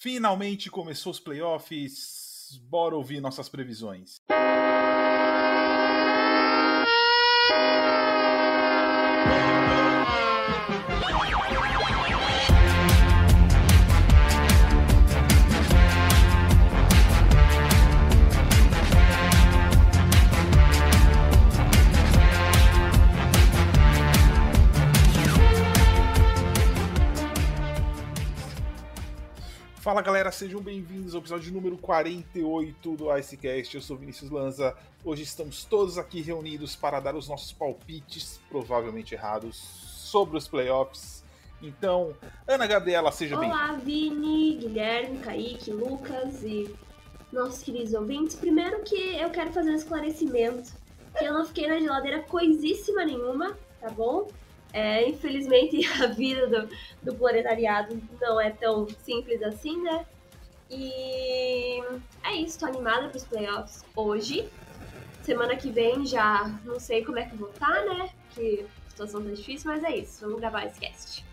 Finalmente começou os playoffs. Bora ouvir nossas previsões. Fala galera, sejam bem-vindos ao episódio número 48 do Icecast. Eu sou Vinícius Lanza. Hoje estamos todos aqui reunidos para dar os nossos palpites, provavelmente errados, sobre os playoffs. Então, Ana Gabriela, seja bem-vinda. Olá, Vini, Guilherme, Kaique, Lucas e nossos queridos ouvintes. Primeiro que eu quero fazer um esclarecimento, que eu não fiquei na geladeira coisíssima nenhuma, tá bom? É, infelizmente, a vida do, do proletariado não é tão simples assim, né? E é isso, tô animada pros playoffs hoje. Semana que vem já não sei como é que vou estar, né? Que a situação tá difícil, mas é isso, vamos gravar esse cast.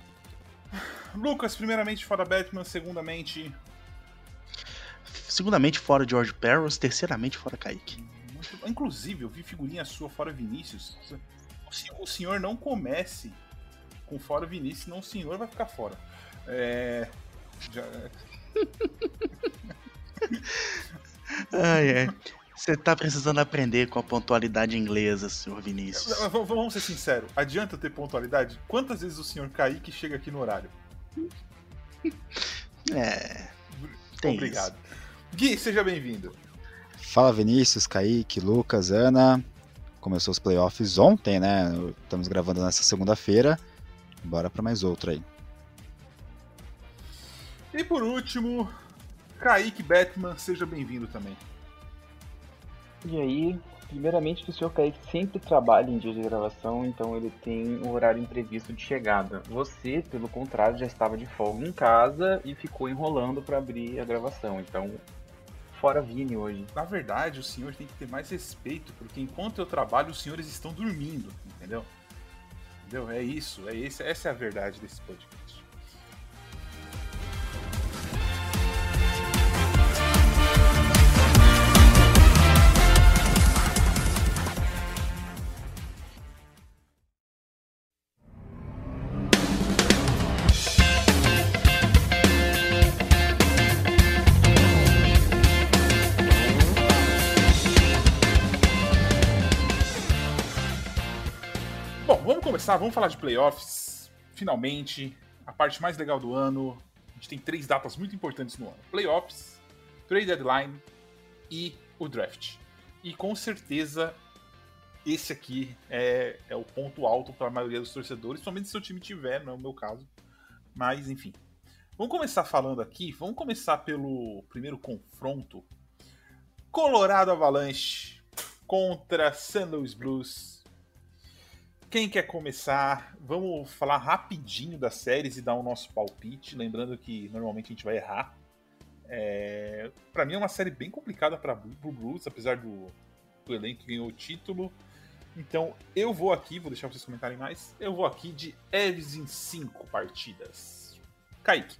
Lucas, primeiramente fora Batman, segundamente. Segundamente fora George Perros, terceiramente fora Kaique. Inclusive, eu vi figurinha sua fora Vinícius o senhor não comece com fora Vinícius, senão o senhor vai ficar fora. É. Já... ai, é. Você tá precisando aprender com a pontualidade inglesa, senhor Vinícius. Vamos ser sinceros, adianta ter pontualidade? Quantas vezes o senhor Kaique chega aqui no horário? É. Obrigado. Isso. Gui, seja bem-vindo. Fala Vinícius, Kaique, Lucas, Ana. Começou os playoffs ontem, né? Estamos gravando nessa segunda-feira. Bora para mais outra aí. E por último, Kaique Batman, seja bem-vindo também. E aí, primeiramente que o senhor Kaique sempre trabalha em dia de gravação, então ele tem um horário imprevisto de chegada. Você, pelo contrário, já estava de folga em casa e ficou enrolando para abrir a gravação. Então, fora Vini hoje. Na verdade, o senhor tem que ter mais respeito, porque enquanto eu trabalho, os senhores estão dormindo, entendeu? Entendeu? É isso, é esse, essa é a verdade desse podcast. Começar, vamos falar de playoffs. Finalmente, a parte mais legal do ano. A gente tem três datas muito importantes no ano: playoffs, trade deadline e o draft. E com certeza esse aqui é, é o ponto alto para a maioria dos torcedores, somente se o time tiver, não é o meu caso. Mas enfim. Vamos começar falando aqui. Vamos começar pelo primeiro confronto. Colorado Avalanche contra St. Louis Blues quem quer começar? Vamos falar rapidinho das séries e dar o nosso palpite. Lembrando que normalmente a gente vai errar. É... Para mim é uma série bem complicada para o Blues, apesar do, do elenco que ganhou o título. Então eu vou aqui, vou deixar vocês comentarem mais. Eu vou aqui de Evs em 5 partidas. Kaique.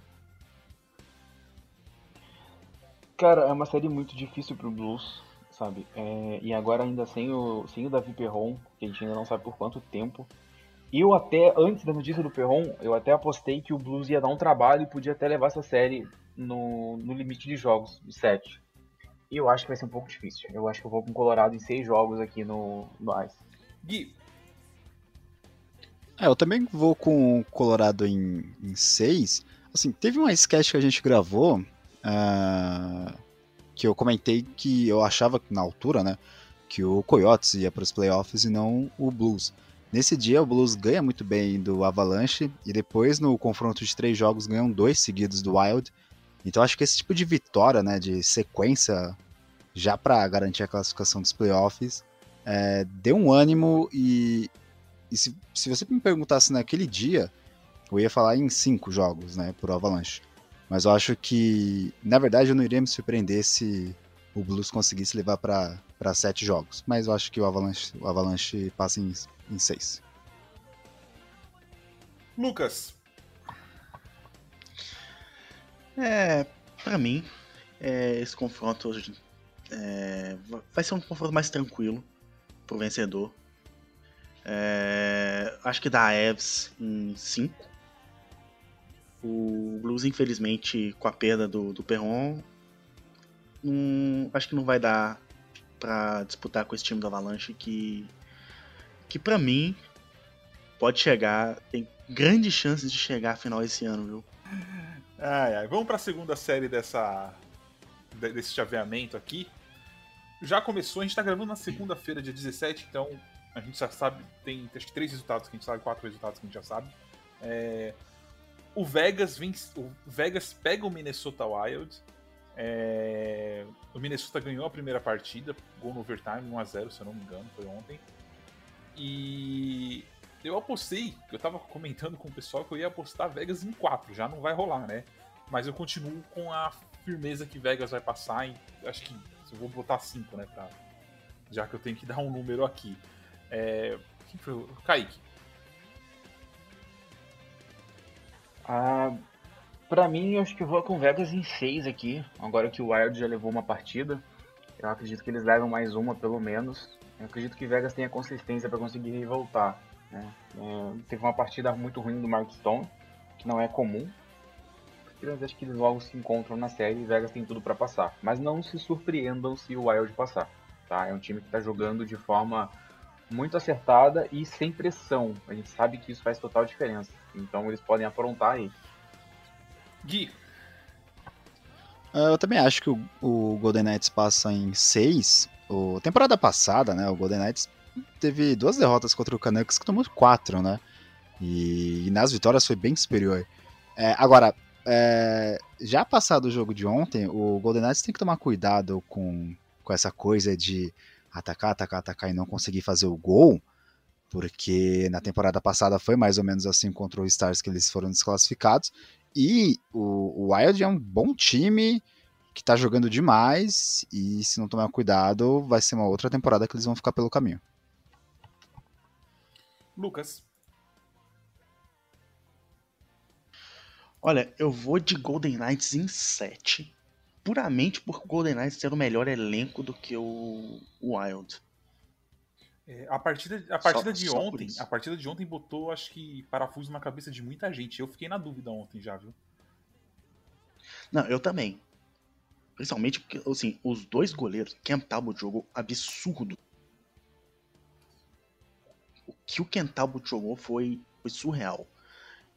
Cara, é uma série muito difícil pro Blues sabe? É, e agora ainda sem o, sem o Davi Perron, que a gente ainda não sabe por quanto tempo. Eu até, antes da notícia do Perron, eu até apostei que o Blues ia dar um trabalho e podia até levar essa série no, no limite de jogos, de 7. E eu acho que vai ser um pouco difícil. Eu acho que eu vou com o Colorado em 6 jogos aqui no, no Ice. Gui. É, eu também vou com o Colorado em 6. Assim, teve uma sketch que a gente gravou. Uh que eu comentei que eu achava na altura, né, que o Coyotes ia para os playoffs e não o Blues. Nesse dia o Blues ganha muito bem do Avalanche e depois no confronto de três jogos ganham dois seguidos do Wild. Então acho que esse tipo de vitória, né, de sequência já para garantir a classificação dos playoffs, é, deu um ânimo e, e se, se você me perguntasse naquele dia, eu ia falar em cinco jogos, né, por Avalanche. Mas eu acho que, na verdade, eu não iria me surpreender se o Blues conseguisse levar para sete jogos. Mas eu acho que o Avalanche, o Avalanche passa em, em seis. Lucas. É, Pra mim, é, esse confronto é, vai ser um confronto mais tranquilo pro vencedor. É, acho que dá Evs em 5. O Blues, infelizmente, com a perda do, do Perron, acho que não vai dar para disputar com esse time da Avalanche que, que para mim pode chegar, tem grandes chances de chegar à final esse ano, viu? Ai, ai. Vamos para a segunda série dessa desse chaveamento aqui. Já começou, a gente tá gravando na segunda-feira, dia 17, então a gente já sabe, tem acho que três resultados que a gente sabe, quatro resultados que a gente já sabe. É, o Vegas vence, o Vegas pega o Minnesota Wild. É, o Minnesota ganhou a primeira partida, gol no overtime, 1x0, se eu não me engano, foi ontem. E eu apostei, eu tava comentando com o pessoal que eu ia apostar Vegas em 4, já não vai rolar, né? Mas eu continuo com a firmeza que Vegas vai passar em. Acho que eu vou botar 5, né? Pra, já que eu tenho que dar um número aqui. É, quem foi? O Kaique. Ah, pra mim, eu acho que vou com Vegas em 6 aqui. Agora que o Wild já levou uma partida. Eu acredito que eles levam mais uma, pelo menos. Eu acredito que Vegas tenha consistência para conseguir voltar. Né? É, teve uma partida muito ruim do Mark Stone, que não é comum. Eu acho que eles logo se encontram na série e Vegas tem tudo para passar. Mas não se surpreendam se o Wild passar. Tá? É um time que está jogando de forma muito acertada e sem pressão. A gente sabe que isso faz total diferença. Então eles podem aprontar aí. Gui. Ah, eu também acho que o, o Golden Knights passa em 6. O temporada passada, né, o Golden Knights teve duas derrotas contra o Canucks que tomou quatro, né? E, e nas vitórias foi bem superior. É, agora, é, já passado o jogo de ontem, o Golden Knights tem que tomar cuidado com, com essa coisa de atacar, atacar, atacar e não conseguir fazer o gol, porque na temporada passada foi mais ou menos assim contra o Stars que eles foram desclassificados. E o, o Wild é um bom time que tá jogando demais e se não tomar cuidado, vai ser uma outra temporada que eles vão ficar pelo caminho. Lucas. Olha, eu vou de Golden Knights em 7. Puramente por Golden Knights ter o melhor elenco do que o Wild. É, a partida, a partida Só- de só ontem, a partida de ontem botou, acho que, parafuso na cabeça de muita gente. Eu fiquei na dúvida ontem já, viu? Não, eu também. Principalmente porque, assim, os dois goleiros, Ken Talbot jogou absurdo. O que o Ken Talbot jogou foi, foi surreal.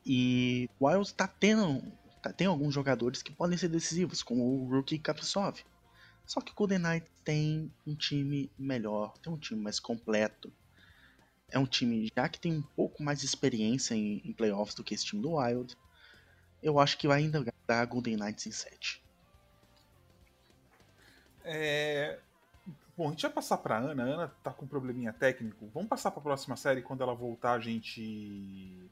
E o Wild tá tendo, tem alguns jogadores que podem ser decisivos, como o Rookie Kaprizov. Só que o Golden Knights tem um time melhor, tem um time mais completo. É um time já que tem um pouco mais de experiência em, em playoffs do que esse time do Wild. Eu acho que vai ainda dar Golden Knights em 7. É... Bom, a gente vai passar pra Ana. A Ana tá com um probleminha técnico. Vamos passar pra próxima série. Quando ela voltar, a gente.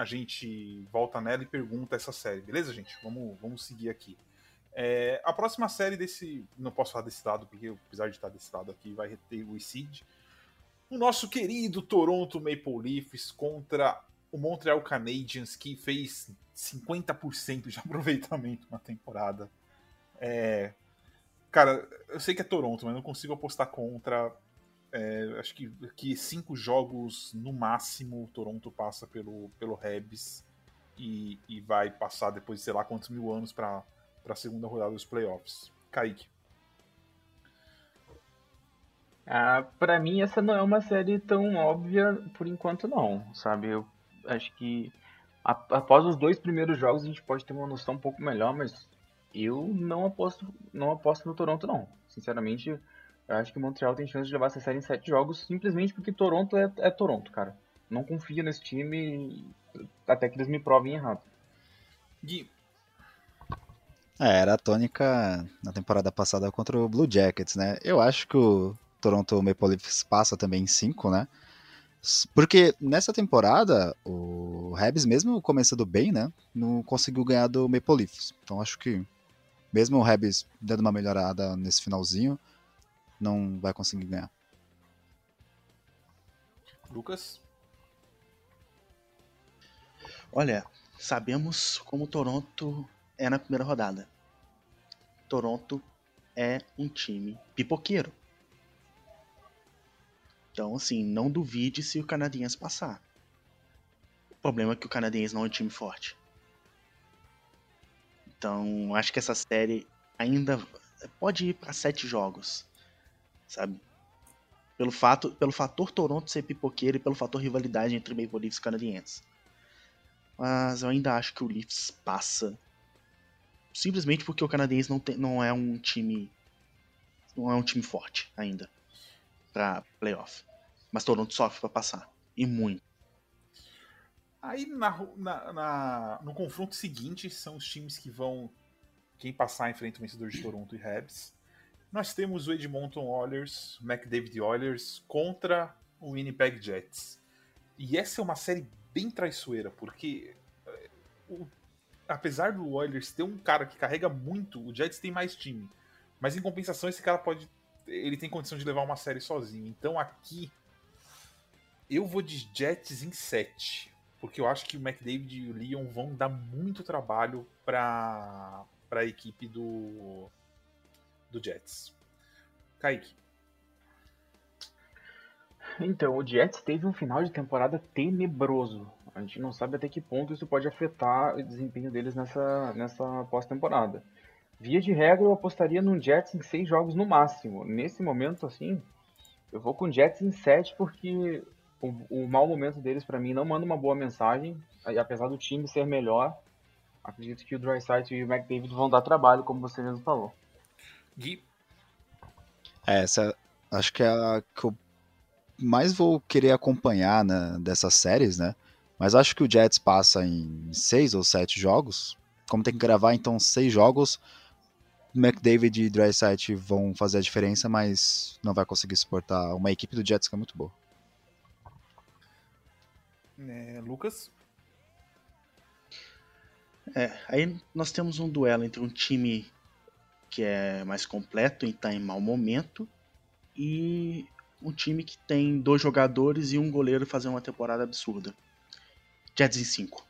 A gente volta nela e pergunta essa série, beleza, gente? Vamos, vamos seguir aqui. É, a próxima série desse. Não posso falar desse lado, porque apesar de estar desse lado aqui, vai ter o Seed. O nosso querido Toronto Maple Leafs contra o Montreal Canadiens, que fez 50% de aproveitamento na temporada. É, Cara, eu sei que é Toronto, mas não consigo apostar contra. É, acho que, que cinco jogos no máximo o Toronto passa pelo, pelo Rebs e, e vai passar depois de sei lá quantos mil anos para a segunda rodada dos playoffs. Kaique. Ah, pra mim essa não é uma série tão óbvia por enquanto não, sabe? Eu acho que após os dois primeiros jogos a gente pode ter uma noção um pouco melhor, mas eu não aposto, não aposto no Toronto não. Sinceramente, eu acho que o Montreal tem chance de levar essa série em sete jogos, simplesmente porque Toronto é, é Toronto, cara. Não confio nesse time até que eles me provem errado. Gui, É, era a tônica na temporada passada contra o Blue Jackets, né? Eu acho que o Toronto Maple Leafs passa também em 5, né? Porque nessa temporada, o Habs, mesmo começando bem, né? Não conseguiu ganhar do Maple Leafs. Então acho que, mesmo o Habs dando uma melhorada nesse finalzinho, não vai conseguir ganhar. Lucas. Olha, sabemos como o Toronto é na primeira rodada. Toronto é um time pipoqueiro. Então, assim, não duvide se o Canadiense passar. O problema é que o Canadiense não é um time forte. Então, acho que essa série ainda pode ir para sete jogos, sabe? Pelo fato, pelo fator Toronto ser pipoqueiro e pelo fator rivalidade entre Maple Leafs e Canadienses. Mas eu ainda acho que o Leafs passa simplesmente porque o canadense não, tem, não é um time não é um time forte ainda para playoff. Mas Toronto sofre para passar e muito. Aí na, na, na, no confronto seguinte são os times que vão quem passar enfrenta o vencedor de Toronto e Habs. Nós temos o Edmonton Oilers, McDavid Oilers contra o Winnipeg Jets. E essa é uma série bem traiçoeira, porque eh, o apesar do Oilers ter um cara que carrega muito, o Jets tem mais time. Mas em compensação, esse cara pode. Ele tem condição de levar uma série sozinho. Então aqui. Eu vou de Jets em 7. Porque eu acho que o McDavid e o Leon vão dar muito trabalho para a equipe do, do Jets. Kaique. Então, o Jets teve um final de temporada tenebroso. A gente não sabe até que ponto isso pode afetar o desempenho deles nessa, nessa pós-temporada. Via de regra, eu apostaria num Jets em seis jogos no máximo. Nesse momento, assim, eu vou com Jets em sete porque o, o mau momento deles, para mim, não manda uma boa mensagem. Apesar do time ser melhor, acredito que o Dryside e o McDavid vão dar trabalho, como você mesmo falou. Gui? É, essa acho que é a que eu mais vou querer acompanhar né, dessas séries, né? Mas acho que o Jets passa em seis ou sete jogos. Como tem que gravar, então, seis jogos, McDavid e Dryside vão fazer a diferença, mas não vai conseguir suportar uma equipe do Jets que é muito boa. É, Lucas? É, aí nós temos um duelo entre um time que é mais completo e está em mau momento e um time que tem dois jogadores e um goleiro fazendo uma temporada absurda. Jets em 5.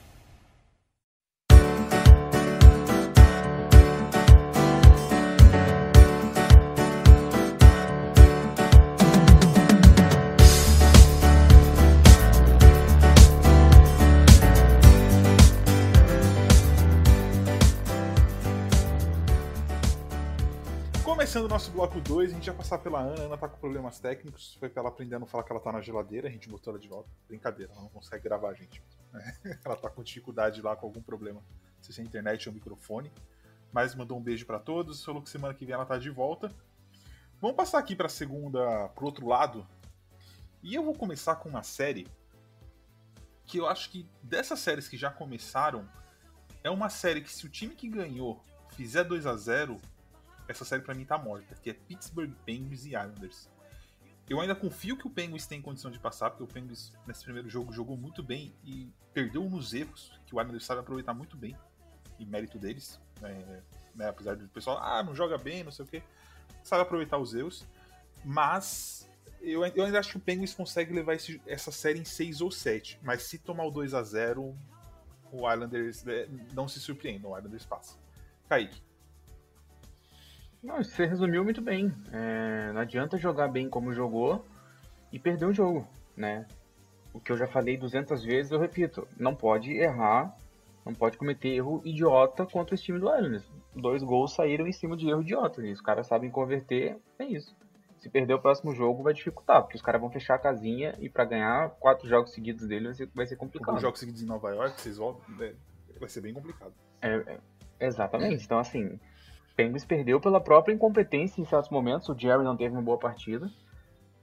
Começando o nosso bloco 2, a gente vai passar pela Ana. A Ana tá com problemas técnicos. Foi pra ela aprender a não falar que ela tá na geladeira. A gente botou ela de volta. Brincadeira, ela não consegue gravar a gente. Ela tá com dificuldade lá, com algum problema. Se é internet ou microfone. Mas mandou um beijo para todos. Falou que semana que vem ela tá de volta. Vamos passar aqui pra segunda, pro outro lado. E eu vou começar com uma série que eu acho que dessas séries que já começaram, é uma série que se o time que ganhou fizer 2 a 0 essa série para mim tá morta, que é Pittsburgh Penguins e Islanders. Eu ainda confio que o Penguins tem condição de passar, porque o Penguins nesse primeiro jogo jogou muito bem e perdeu nos erros, que o Islanders sabe aproveitar muito bem, e mérito deles, é, né, apesar do pessoal, ah, não joga bem, não sei o que, sabe aproveitar os erros, mas eu, eu ainda acho que o Penguins consegue levar esse, essa série em 6 ou 7, mas se tomar o 2 a 0 o Islanders é, não se surpreende, o Islanders passa. Kaique. Não, você resumiu muito bem. É, não adianta jogar bem como jogou e perder o jogo, né? O que eu já falei 200 vezes, eu repito, não pode errar, não pode cometer erro idiota contra esse time do Islanders. Dois gols saíram em cima de erro idiota, e os caras sabem converter, é isso. Se perder o próximo jogo vai dificultar, porque os caras vão fechar a casinha e para ganhar quatro jogos seguidos dele vai ser, vai ser complicado. Quatro jogos seguidos em Nova York, vocês voltam, é, vai ser bem complicado. É, é, exatamente, então assim, Penguins perdeu pela própria incompetência em certos momentos. O Jerry não teve uma boa partida.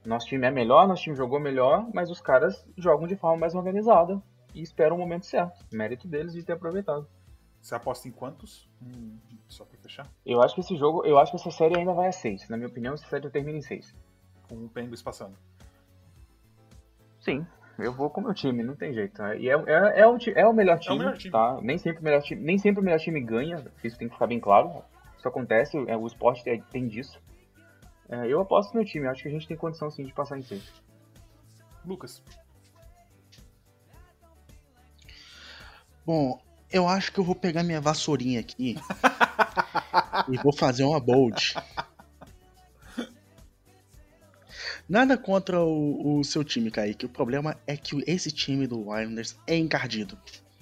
Nosso time é melhor, nosso time jogou melhor, mas os caras jogam de forma mais organizada e esperam o momento certo. Mérito deles de ter aproveitado. Você aposta em quantos? Hum, só pra fechar. Eu acho que esse jogo, eu acho que essa série ainda vai a 6. Na minha opinião, essa série termina em 6. Com o Penguins passando. Sim, eu vou com o meu time, não tem jeito. E é, é, é, o, é o melhor time, melhor time. tá? Nem sempre o melhor time, nem sempre o melhor time ganha, isso tem que ficar bem claro. Isso acontece, é, o esporte tem, tem disso. É, eu aposto no meu time, acho que a gente tem condição sim de passar em 6. Lucas. Bom, eu acho que eu vou pegar minha vassourinha aqui e vou fazer uma bold. Nada contra o, o, seu time, Kaique. O problema é que esse time do Islanders é encardido.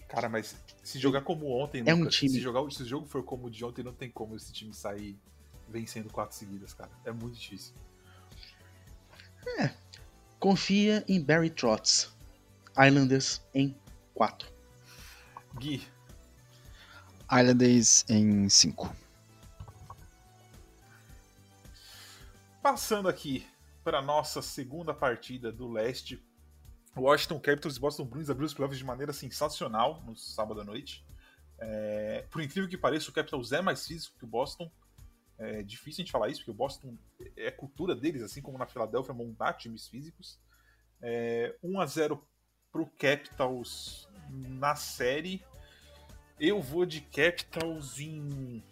Cara, mas se jogar como ontem, é Lucas, um time. Se, jogar, se o jogo for como o de ontem, não tem como esse time sair vencendo quatro seguidas, cara. É muito difícil. É. Confia em Barry Trotz. Islanders em 4. Gui. Islanders em 5. Passando aqui para a nossa segunda partida do leste. Washington Capitals e Boston Bruins abriu os playoffs de maneira sensacional no sábado à noite. É, por incrível que pareça, o Capitals é mais físico que o Boston. É difícil a gente falar isso, porque o Boston é cultura deles, assim como na Filadélfia, montar times físicos. É, 1 a 0 para Capitals na série. Eu vou de Capitals em.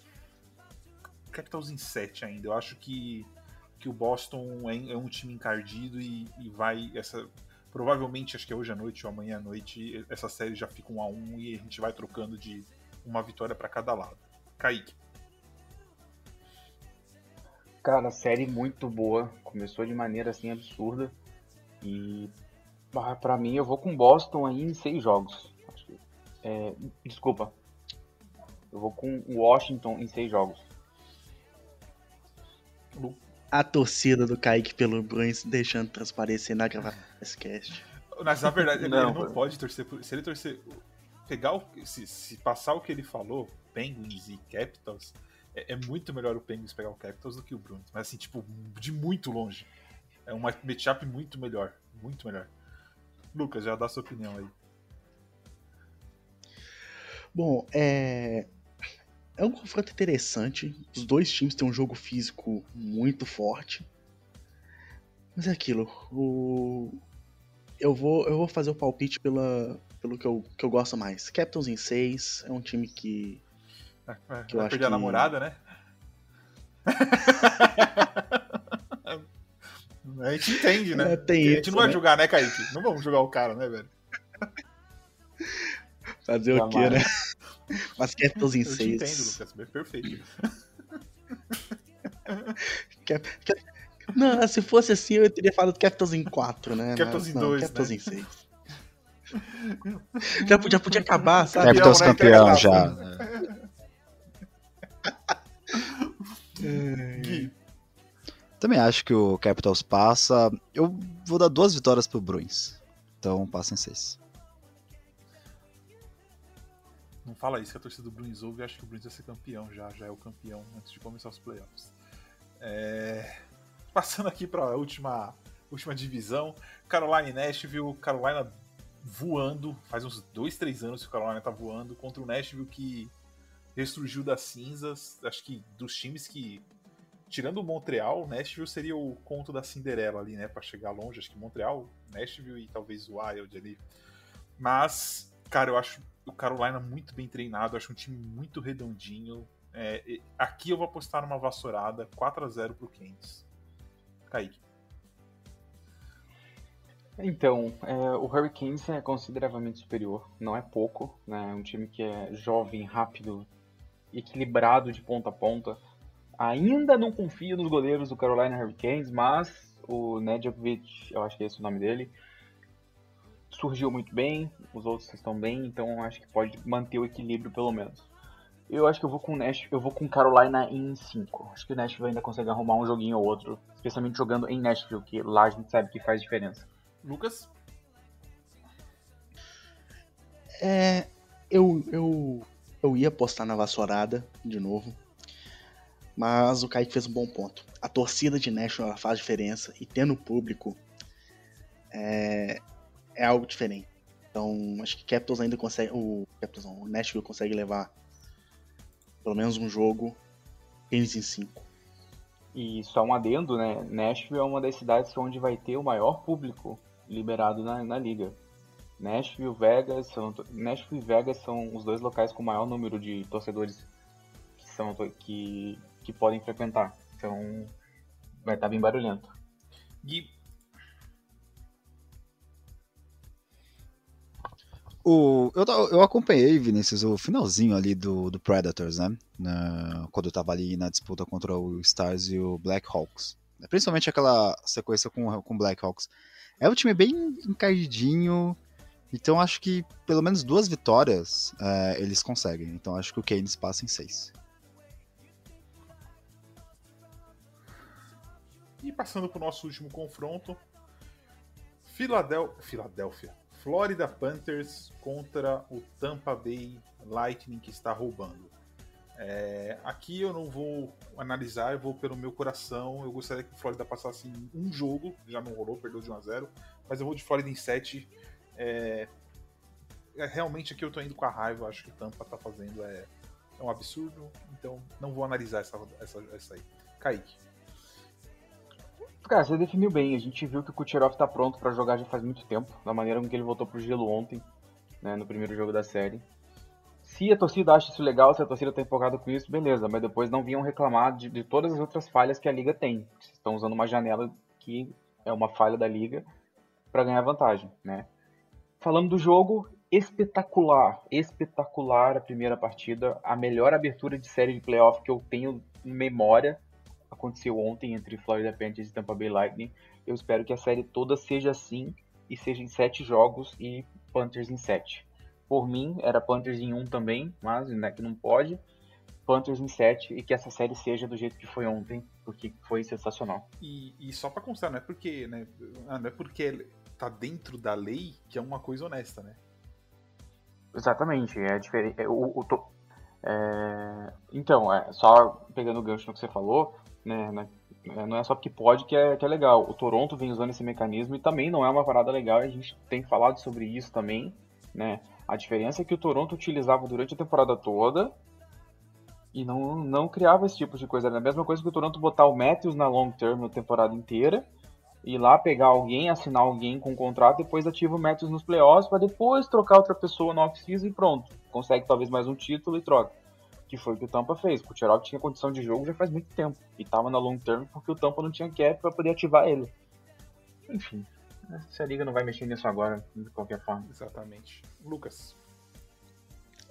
Capitals em 7 ainda. Eu acho que que o Boston é, é um time encardido e, e, vai essa provavelmente acho que é hoje à noite ou amanhã à noite essa série já fica um a um e a gente vai trocando de uma vitória para cada lado. Kaique. Cara, série muito boa, começou de maneira assim absurda e para mim eu vou com Boston aí em seis jogos. É, desculpa, eu vou com Washington em seis jogos a torcida do Kaique pelo Bruins deixando transparecer na gravação desse cast. Mas na verdade, não, ele não pode torcer por. Se ele torcer. Pegar o. Se, se, passar o que ele falou, Penguins e Capitals, é, é, muito melhor o Penguins pegar o Capitals do que o Bruins. Mas assim, tipo, de muito longe. É uma matchup muito melhor. Muito melhor. Lucas, já dá sua opinião aí. Bom, é. É um confronto interessante. Os dois times têm um jogo físico muito forte. Mas é aquilo. O... Eu, vou, eu vou fazer o palpite pela, pelo que eu, que eu gosto mais. Capitals em 6 é um time que. Que vai perder que... a namorada, né? a gente entende, né? É, tem a gente não vai né? julgar, né, Kaique? Não vamos julgar o cara, né, velho? Fazer o quê, né? Mas Capitals em 6. Eu entendo, Lucas, é perfeito. Cap, Cap, não, se fosse assim, eu teria falado Capitals em 4, né? Capitals em 2. Capitals né? em 6. já, já podia acabar, sabe? Capitals né? campeão, já. Gui. Também acho que o Capitals passa. Eu vou dar duas vitórias pro Bruins. Então passa em 6. Não fala isso que a torcida do Bruins ouve acho que o Bruins vai ser campeão já, já é o campeão antes de começar os playoffs. É... Passando aqui para a última, última divisão, Carolina e Nashville, Carolina voando, faz uns dois, três anos que o Carolina tá voando, contra o Nashville que ressurgiu das cinzas, acho que dos times que, tirando o Montreal, Nashville seria o conto da Cinderela ali, né, para chegar longe, acho que Montreal, Nashville e talvez o Wild ali. Mas, cara, eu acho o Carolina muito bem treinado, acho um time muito redondinho. É, aqui eu vou apostar numa vassourada 4 a 0 pro Keynes. Kaique. Então, é, o Hurricanes é consideravelmente superior, não é pouco, né? É um time que é jovem, rápido, equilibrado de ponta a ponta. Ainda não confio nos goleiros do Carolina Hurricanes, mas o Nedjovic, eu acho que é esse o nome dele, surgiu muito bem, os outros estão bem, então acho que pode manter o equilíbrio pelo menos. Eu acho que eu vou com Nash, eu vou com Carolina em 5. Acho que o Nashville ainda consegue arrumar um joguinho ou outro, especialmente jogando em Nashville, que lá a gente sabe que faz diferença. Lucas? É, eu, eu, eu ia apostar na vassourada de novo, mas o Kaique fez um bom ponto. A torcida de Nashville faz diferença e tendo público é, é algo diferente. Então, acho que Capitals ainda consegue. O Capitals não, o Nashville consegue levar pelo menos um jogo, Keynes em 5. E só um adendo, né? Nashville é uma das cidades onde vai ter o maior público liberado na, na liga. Nashville, Vegas, são, Nashville e Vegas são os dois locais com o maior número de torcedores que, são, que, que podem frequentar. Então vai estar bem barulhento. Gui, O, eu, eu acompanhei, Vinícius, o finalzinho ali do, do Predators, né? Na, quando eu tava ali na disputa contra o Stars e o Blackhawks. Principalmente aquela sequência com o Blackhawks. É um time bem encaidinho, então acho que pelo menos duas vitórias é, eles conseguem. Então acho que o Keynes passa em seis. E passando para o nosso último confronto, Filadel... Filadélfia. Florida Panthers contra o Tampa Bay Lightning que está roubando. É, aqui eu não vou analisar, eu vou pelo meu coração. Eu gostaria que o Florida passasse em um jogo, já não rolou, perdeu de 1 a 0 mas eu vou de Florida em 7. É, é, realmente aqui eu tô indo com a raiva, acho que o Tampa tá fazendo é, é um absurdo, então não vou analisar essa, essa, essa aí. Kaique. Cara, você definiu bem. A gente viu que o Kucherov tá pronto para jogar já faz muito tempo, da maneira com que ele voltou pro gelo ontem, né, no primeiro jogo da série. Se a torcida acha isso legal, se a torcida tá empolgada com isso, beleza, mas depois não vinham reclamar de, de todas as outras falhas que a liga tem. Vocês estão usando uma janela que é uma falha da liga para ganhar vantagem, né? Falando do jogo, espetacular, espetacular a primeira partida, a melhor abertura de série de playoff que eu tenho em memória aconteceu ontem entre Florida Panthers e Tampa Bay Lightning. Eu espero que a série toda seja assim e seja em sete jogos e Panthers em sete. Por mim, era Panthers em um também, mas né, que não pode. Panthers em sete e que essa série seja do jeito que foi ontem, porque foi sensacional. E, e só para constar, não é porque, né, ah, não é porque tá dentro da lei que é uma coisa honesta, né? Exatamente, é diferente. É, o, o, é, então, é, só pegando o gancho no que você falou, né, né, é, não é só porque pode que é, que é legal. O Toronto vem usando esse mecanismo e também não é uma parada legal, a gente tem falado sobre isso também, né? A diferença é que o Toronto utilizava durante a temporada toda e não, não criava esse tipo de coisa. Era a mesma coisa que o Toronto botar o Matthews na long term na temporada inteira, ir lá pegar alguém, assinar alguém com um contrato, depois ativa o Matthews nos playoffs para depois trocar outra pessoa no off-season e pronto. Consegue talvez mais um título e troca que foi o que o Tampa fez. O Kucherov tinha condição de jogo já faz muito tempo e tava na long term porque o Tampa não tinha cap para poder ativar ele. Enfim, se a liga não vai mexer nisso agora, de qualquer forma. Exatamente. Lucas.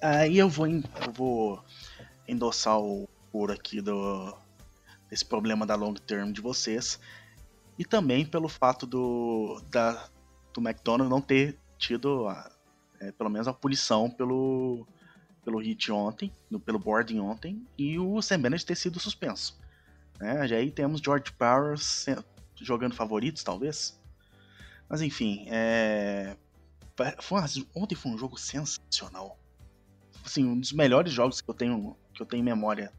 Aí eu vou, eu vou endossar o por aqui do desse problema da long term de vocês e também pelo fato do da do McDonald não ter tido a, é, pelo menos a punição pelo pelo hit ontem, no, pelo boarding ontem, e o Sam Bennett ter sido suspenso. Né? Já aí temos George Powers jogando favoritos, talvez. Mas enfim, é... foi uma... ontem foi um jogo sensacional. Assim, um dos melhores jogos que eu tenho, que eu tenho em memória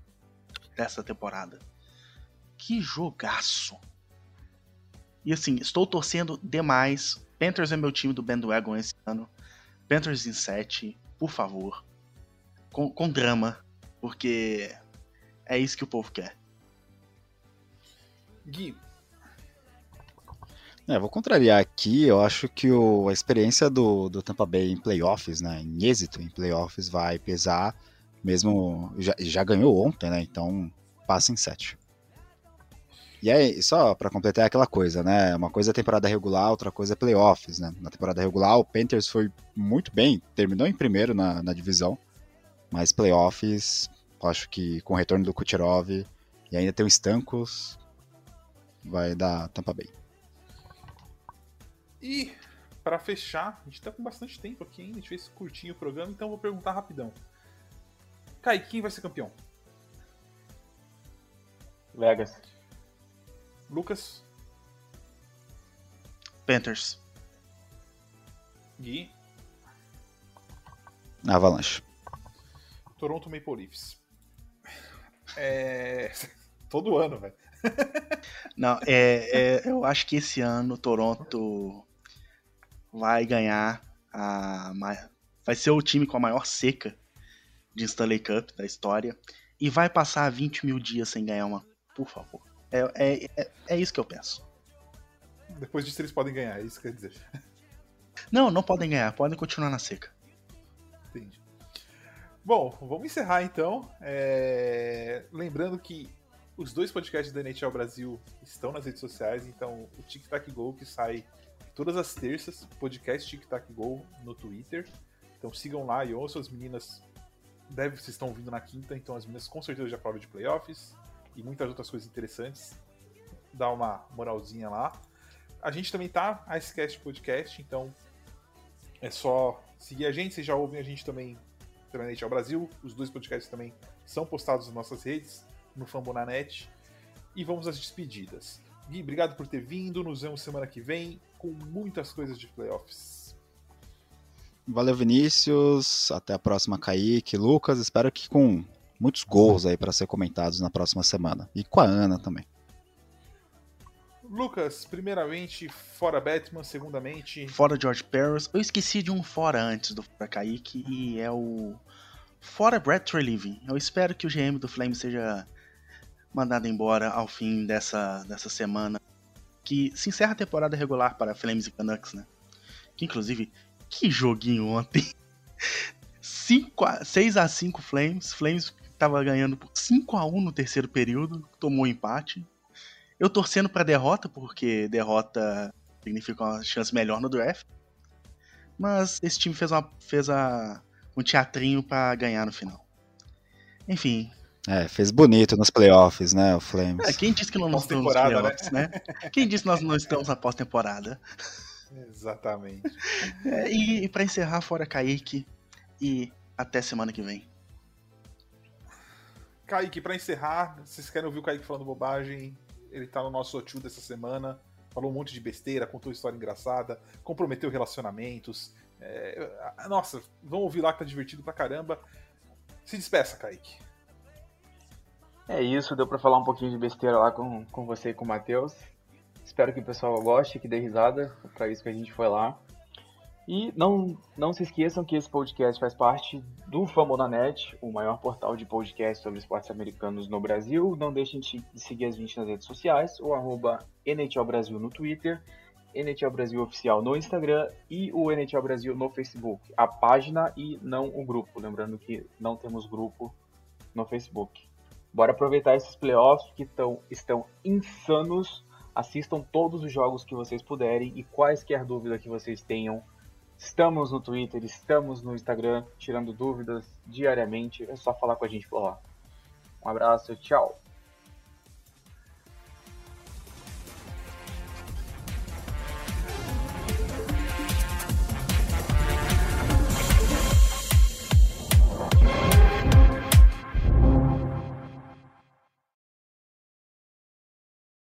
dessa temporada. Que jogaço! E assim, estou torcendo demais. Panthers é meu time do bandwagon esse ano. Panthers em 7, por favor com, com drama, porque é isso que o povo quer. Gui. É, vou contrariar aqui, eu acho que o, a experiência do, do Tampa Bay em playoffs, né, em êxito em playoffs, vai pesar, mesmo, já, já ganhou ontem, né, então passa em 7. E aí, só para completar é aquela coisa, né? Uma coisa é temporada regular, outra coisa é playoffs, né? Na temporada regular, o Panthers foi muito bem, terminou em primeiro na, na divisão, mas playoffs, acho que com o retorno do Kucherov e ainda tem o Stankos, vai dar Tampa Bay. E para fechar, a gente tá com bastante tempo aqui ainda, a gente fez curtinho o programa, então eu vou perguntar rapidão. Kai, quem vai ser campeão? Vegas. Lucas? Panthers. Gui? Avalanche. Toronto Maple Leafs. É... Todo ano, velho. Não, é, é, eu acho que esse ano Toronto vai ganhar a vai ser o time com a maior seca de Stanley Cup da história e vai passar 20 mil dias sem ganhar uma. Por favor. É, é, é, é isso que eu penso. Depois disso eles podem ganhar, é isso que quer dizer. Não, não podem ganhar, podem continuar na seca. Entendi. Bom, vamos encerrar então. É... Lembrando que os dois podcasts da NHL Brasil estão nas redes sociais, então o Tic Tac Go que sai todas as terças, podcast Tic Tac Go no Twitter. Então sigam lá e ouçam as meninas. Deve vocês estão vindo na quinta, então as meninas com certeza já falam de playoffs e muitas outras coisas interessantes. Dá uma moralzinha lá. A gente também tá a Podcast, então é só seguir a gente. Vocês já ouvem a gente também pela NHL Brasil. Os dois podcasts também são postados nas nossas redes, no Fambonanet. E vamos às despedidas. Gui, obrigado por ter vindo. Nos vemos semana que vem com muitas coisas de playoffs. Valeu, Vinícius. Até a próxima, Kaique, Lucas. Espero que com muitos gols aí para ser comentados na próxima semana. E com a Ana também. Lucas, primeiramente, fora Batman, segundamente. Fora George Paris. Eu esqueci de um fora antes do Fora Kaique e é o. Fora Brad Treliving. Eu espero que o GM do Flame seja mandado embora ao fim dessa, dessa semana. Que se encerra a temporada regular para Flames e Canucks, né? Que inclusive, que joguinho ontem. 5 a, 6 a 5 Flames. Flames tava ganhando por 5 a 1 no terceiro período, tomou empate. Eu torcendo pra derrota, porque derrota significa uma chance melhor no draft. Mas esse time fez, uma, fez a, um teatrinho para ganhar no final. Enfim. É, fez bonito nos playoffs, né, o Flames. É, quem disse que não nós estamos nos playoffs, né? né? Quem disse que nós não estamos na pós-temporada? Exatamente. É, e, e para encerrar, fora Kaique, e até semana que vem. Kaique, para encerrar, vocês querem ouvir o Kaique falando bobagem? Ele tá no nosso tio dessa semana, falou um monte de besteira, contou história engraçada, comprometeu relacionamentos. É... Nossa, vamos ouvir lá que tá divertido pra caramba. Se despeça, Kaique. É isso, deu pra falar um pouquinho de besteira lá com, com você e com o Matheus. Espero que o pessoal goste, que dê risada, para isso que a gente foi lá. E não, não se esqueçam que esse podcast faz parte do Famonanet, o maior portal de podcast sobre esportes americanos no Brasil. Não deixem de seguir as 20 nas redes sociais, o arroba NHL Brasil no Twitter, NHL Brasil Oficial no Instagram e o NHL Brasil no Facebook. A página e não o grupo. Lembrando que não temos grupo no Facebook. Bora aproveitar esses playoffs que tão, estão insanos. Assistam todos os jogos que vocês puderem e quaisquer dúvidas que vocês tenham Estamos no Twitter, estamos no Instagram, tirando dúvidas diariamente. É só falar com a gente por lá. Um abraço, tchau.